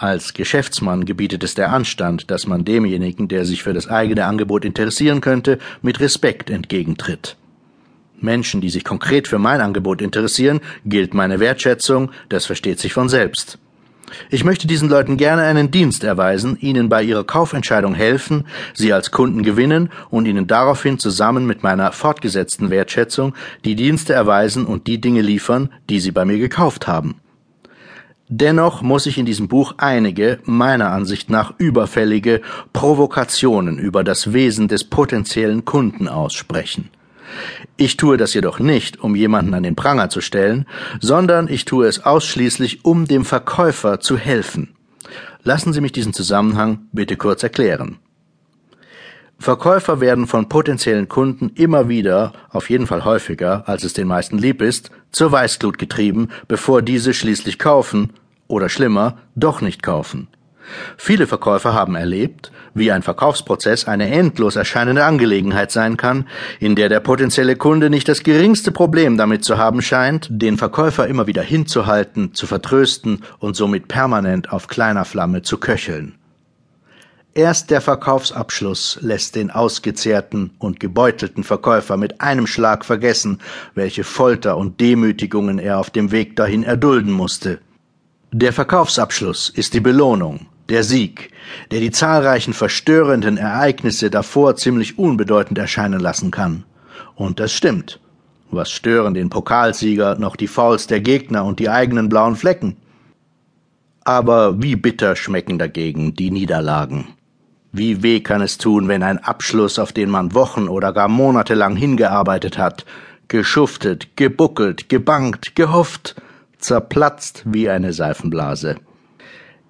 Als Geschäftsmann gebietet es der Anstand, dass man demjenigen, der sich für das eigene Angebot interessieren könnte, mit Respekt entgegentritt. Menschen, die sich konkret für mein Angebot interessieren, gilt meine Wertschätzung, das versteht sich von selbst. Ich möchte diesen Leuten gerne einen Dienst erweisen, ihnen bei ihrer Kaufentscheidung helfen, sie als Kunden gewinnen und ihnen daraufhin zusammen mit meiner fortgesetzten Wertschätzung die Dienste erweisen und die Dinge liefern, die sie bei mir gekauft haben. Dennoch muss ich in diesem Buch einige, meiner Ansicht nach überfällige Provokationen über das Wesen des potenziellen Kunden aussprechen. Ich tue das jedoch nicht, um jemanden an den Pranger zu stellen, sondern ich tue es ausschließlich, um dem Verkäufer zu helfen. Lassen Sie mich diesen Zusammenhang bitte kurz erklären. Verkäufer werden von potenziellen Kunden immer wieder, auf jeden Fall häufiger, als es den meisten lieb ist, zur Weißglut getrieben, bevor diese schließlich kaufen oder schlimmer, doch nicht kaufen. Viele Verkäufer haben erlebt, wie ein Verkaufsprozess eine endlos erscheinende Angelegenheit sein kann, in der der potenzielle Kunde nicht das geringste Problem damit zu haben scheint, den Verkäufer immer wieder hinzuhalten, zu vertrösten und somit permanent auf kleiner Flamme zu köcheln. Erst der Verkaufsabschluss lässt den ausgezehrten und gebeutelten Verkäufer mit einem Schlag vergessen, welche Folter und Demütigungen er auf dem Weg dahin erdulden musste. Der Verkaufsabschluss ist die Belohnung, der Sieg, der die zahlreichen verstörenden Ereignisse davor ziemlich unbedeutend erscheinen lassen kann. Und das stimmt. Was stören den Pokalsieger noch die Fouls der Gegner und die eigenen blauen Flecken? Aber wie bitter schmecken dagegen die Niederlagen. Wie weh kann es tun, wenn ein Abschluss, auf den man Wochen oder gar Monate lang hingearbeitet hat, geschuftet, gebuckelt, gebankt, gehofft, zerplatzt wie eine Seifenblase.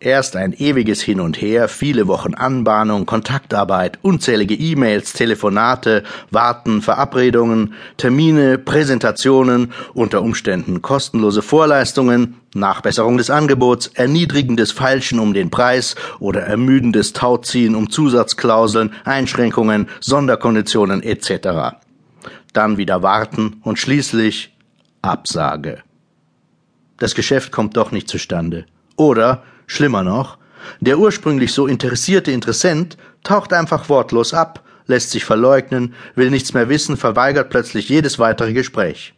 Erst ein ewiges Hin und Her, viele Wochen Anbahnung, Kontaktarbeit, unzählige E-Mails, Telefonate, Warten, Verabredungen, Termine, Präsentationen, unter Umständen kostenlose Vorleistungen, Nachbesserung des Angebots, erniedrigendes Feilschen um den Preis oder ermüdendes Tauziehen um Zusatzklauseln, Einschränkungen, Sonderkonditionen etc. Dann wieder warten und schließlich Absage. Das Geschäft kommt doch nicht zustande. Oder Schlimmer noch, der ursprünglich so interessierte Interessent taucht einfach wortlos ab, lässt sich verleugnen, will nichts mehr wissen, verweigert plötzlich jedes weitere Gespräch.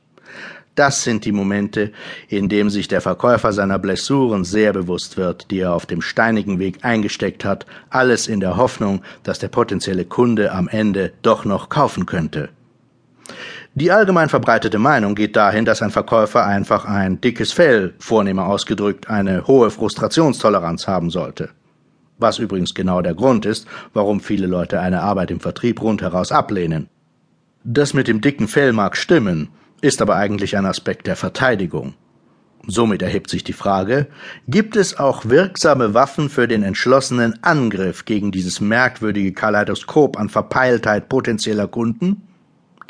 Das sind die Momente, in dem sich der Verkäufer seiner Blessuren sehr bewusst wird, die er auf dem steinigen Weg eingesteckt hat, alles in der Hoffnung, dass der potenzielle Kunde am Ende doch noch kaufen könnte. Die allgemein verbreitete Meinung geht dahin, dass ein Verkäufer einfach ein dickes Fell, vornehmer ausgedrückt, eine hohe Frustrationstoleranz haben sollte. Was übrigens genau der Grund ist, warum viele Leute eine Arbeit im Vertrieb rundheraus ablehnen. Das mit dem dicken Fell mag stimmen, ist aber eigentlich ein Aspekt der Verteidigung. Somit erhebt sich die Frage, gibt es auch wirksame Waffen für den entschlossenen Angriff gegen dieses merkwürdige Kaleidoskop an Verpeiltheit potenzieller Kunden?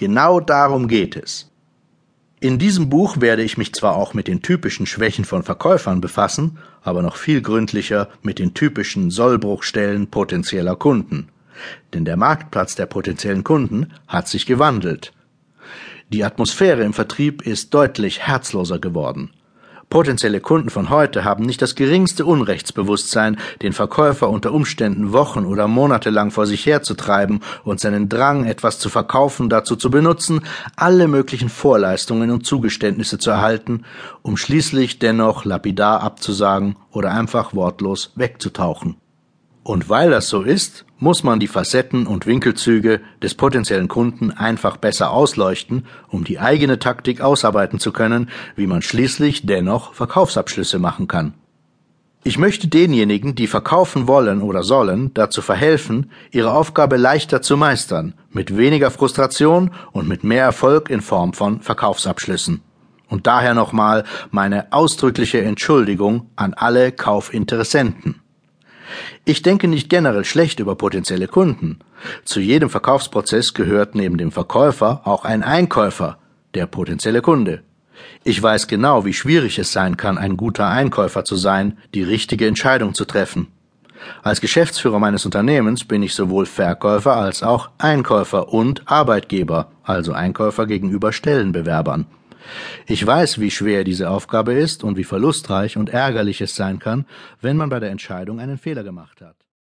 Genau darum geht es. In diesem Buch werde ich mich zwar auch mit den typischen Schwächen von Verkäufern befassen, aber noch viel gründlicher mit den typischen Sollbruchstellen potenzieller Kunden. Denn der Marktplatz der potenziellen Kunden hat sich gewandelt. Die Atmosphäre im Vertrieb ist deutlich herzloser geworden. Potenzielle Kunden von heute haben nicht das geringste Unrechtsbewusstsein, den Verkäufer unter Umständen Wochen oder Monate lang vor sich herzutreiben und seinen Drang, etwas zu verkaufen, dazu zu benutzen, alle möglichen Vorleistungen und Zugeständnisse zu erhalten, um schließlich dennoch lapidar abzusagen oder einfach wortlos wegzutauchen. Und weil das so ist, muss man die Facetten und Winkelzüge des potenziellen Kunden einfach besser ausleuchten, um die eigene Taktik ausarbeiten zu können, wie man schließlich dennoch Verkaufsabschlüsse machen kann. Ich möchte denjenigen, die verkaufen wollen oder sollen, dazu verhelfen, ihre Aufgabe leichter zu meistern, mit weniger Frustration und mit mehr Erfolg in Form von Verkaufsabschlüssen. Und daher nochmal meine ausdrückliche Entschuldigung an alle Kaufinteressenten. Ich denke nicht generell schlecht über potenzielle Kunden. Zu jedem Verkaufsprozess gehört neben dem Verkäufer auch ein Einkäufer, der potenzielle Kunde. Ich weiß genau, wie schwierig es sein kann, ein guter Einkäufer zu sein, die richtige Entscheidung zu treffen. Als Geschäftsführer meines Unternehmens bin ich sowohl Verkäufer als auch Einkäufer und Arbeitgeber, also Einkäufer gegenüber Stellenbewerbern. Ich weiß, wie schwer diese Aufgabe ist und wie verlustreich und ärgerlich es sein kann, wenn man bei der Entscheidung einen Fehler gemacht hat.